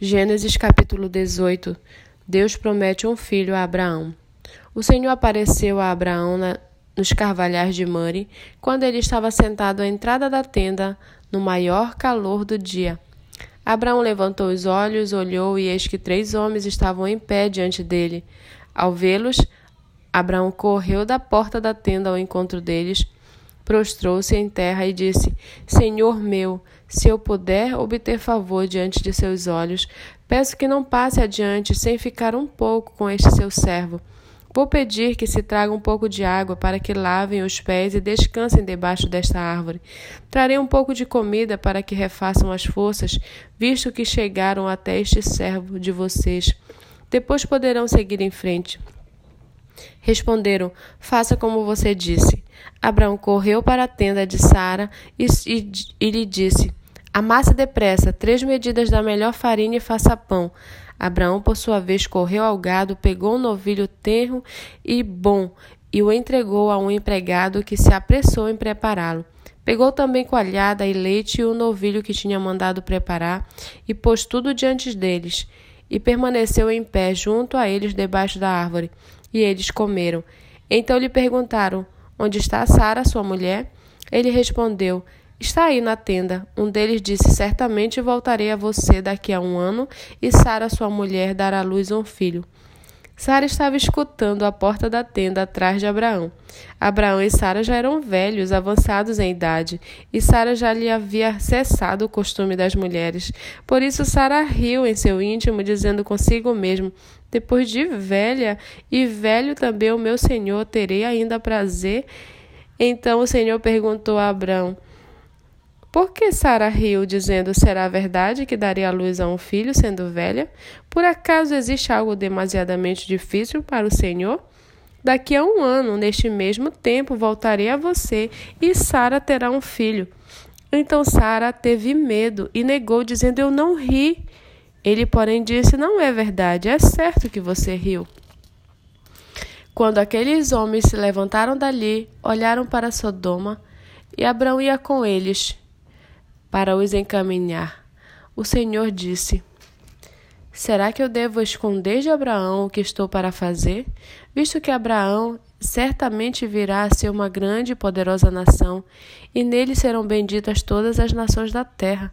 Gênesis capítulo 18 Deus promete um filho a Abraão. O Senhor apareceu a Abraão na, nos carvalhais de Mare, quando ele estava sentado à entrada da tenda, no maior calor do dia. Abraão levantou os olhos, olhou e eis que três homens estavam em pé diante dele. Ao vê-los, Abraão correu da porta da tenda ao encontro deles prostrou-se em terra e disse: Senhor meu, se eu puder obter favor diante de seus olhos, peço que não passe adiante sem ficar um pouco com este seu servo. Vou pedir que se traga um pouco de água para que lavem os pés e descansem debaixo desta árvore. Trarei um pouco de comida para que refaçam as forças, visto que chegaram até este servo de vocês. Depois poderão seguir em frente. Responderam: Faça como você disse. Abraão correu para a tenda de Sara e, e, e lhe disse: Amasse depressa três medidas da melhor farinha e faça pão. Abraão, por sua vez, correu ao gado, pegou um novilho tenro e bom e o entregou a um empregado que se apressou em prepará-lo. Pegou também coalhada e leite e o novilho que tinha mandado preparar e pôs tudo diante deles. E permaneceu em pé junto a eles debaixo da árvore. E eles comeram. Então lhe perguntaram: Onde está Sara, sua mulher? Ele respondeu: Está aí na tenda. Um deles disse: Certamente voltarei a você daqui a um ano, e Sara, sua mulher, dará à luz um filho. Sara estava escutando a porta da tenda atrás de Abraão. Abraão e Sara já eram velhos, avançados em idade, e Sara já lhe havia cessado o costume das mulheres. Por isso Sara riu em seu íntimo, dizendo consigo mesmo: depois de velha e velho também o meu senhor terei ainda prazer. Então o Senhor perguntou a Abraão: Por que Sara riu, dizendo: Será verdade que daria a luz a um filho sendo velha? Por acaso existe algo demasiadamente difícil para o Senhor? Daqui a um ano, neste mesmo tempo, voltarei a você e Sara terá um filho. Então Sara teve medo e negou, dizendo: Eu não ri. Ele, porém, disse: Não é verdade, é certo que você riu. Quando aqueles homens se levantaram dali, olharam para Sodoma, e Abraão ia com eles para os encaminhar. O Senhor disse: Será que eu devo esconder de Abraão o que estou para fazer? Visto que Abraão certamente virá a ser uma grande e poderosa nação, e nele serão benditas todas as nações da terra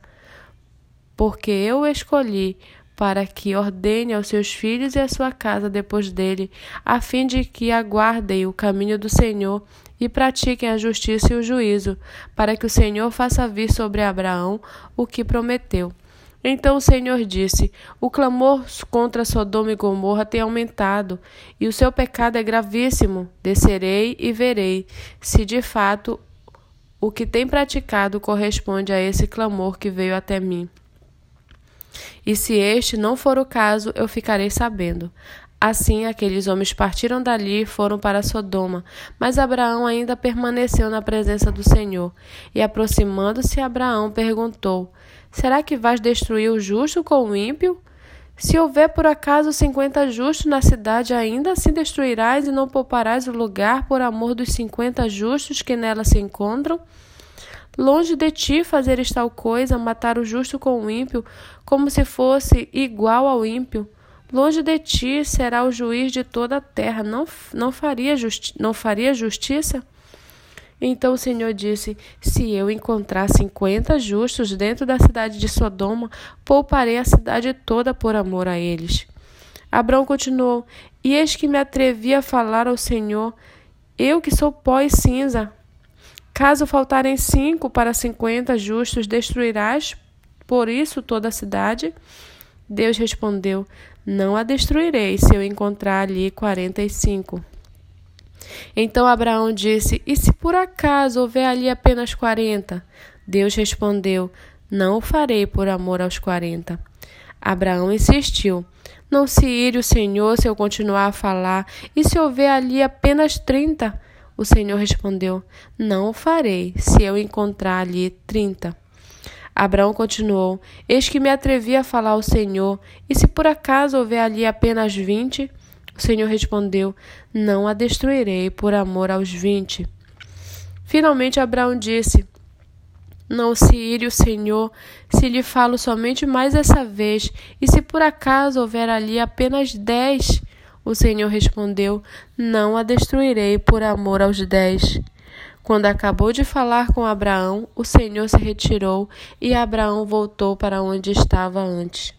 porque eu escolhi para que ordene aos seus filhos e à sua casa depois dele, a fim de que aguardem o caminho do Senhor e pratiquem a justiça e o juízo, para que o Senhor faça vir sobre Abraão o que prometeu. Então o Senhor disse: O clamor contra Sodoma e Gomorra tem aumentado, e o seu pecado é gravíssimo. Descerei e verei se de fato o que tem praticado corresponde a esse clamor que veio até mim. E se este não for o caso, eu ficarei sabendo. Assim, aqueles homens partiram dali e foram para Sodoma, mas Abraão ainda permaneceu na presença do Senhor. E aproximando-se, Abraão perguntou: Será que vais destruir o justo com o ímpio? Se houver por acaso cinquenta justos na cidade, ainda assim destruirás e não pouparás o lugar por amor dos cinquenta justos que nela se encontram? Longe de ti fazer tal coisa, matar o justo com o ímpio, como se fosse igual ao ímpio. Longe de ti será o juiz de toda a terra, não, não, faria, justi não faria justiça? Então o Senhor disse: Se eu encontrar cinquenta justos dentro da cidade de Sodoma, pouparei a cidade toda por amor a eles. Abraão continuou: E eis que me atrevi a falar ao Senhor, eu que sou pó e cinza, Caso faltarem cinco para cinquenta justos, destruirás por isso toda a cidade? Deus respondeu: Não a destruirei se eu encontrar ali quarenta e cinco. Então Abraão disse: E se por acaso houver ali apenas quarenta? Deus respondeu: Não o farei por amor aos quarenta. Abraão insistiu: Não se ire o Senhor se eu continuar a falar, e se houver ali apenas trinta? O Senhor respondeu: Não o farei, se eu encontrar ali trinta. Abraão continuou: Eis que me atrevi a falar ao Senhor, e se por acaso houver ali apenas vinte? O Senhor respondeu: Não a destruirei por amor aos vinte. Finalmente Abraão disse: Não se ire o Senhor, se lhe falo somente mais essa vez, e se por acaso houver ali apenas dez. O Senhor respondeu: Não a destruirei por amor aos dez. Quando acabou de falar com Abraão, o Senhor se retirou e Abraão voltou para onde estava antes.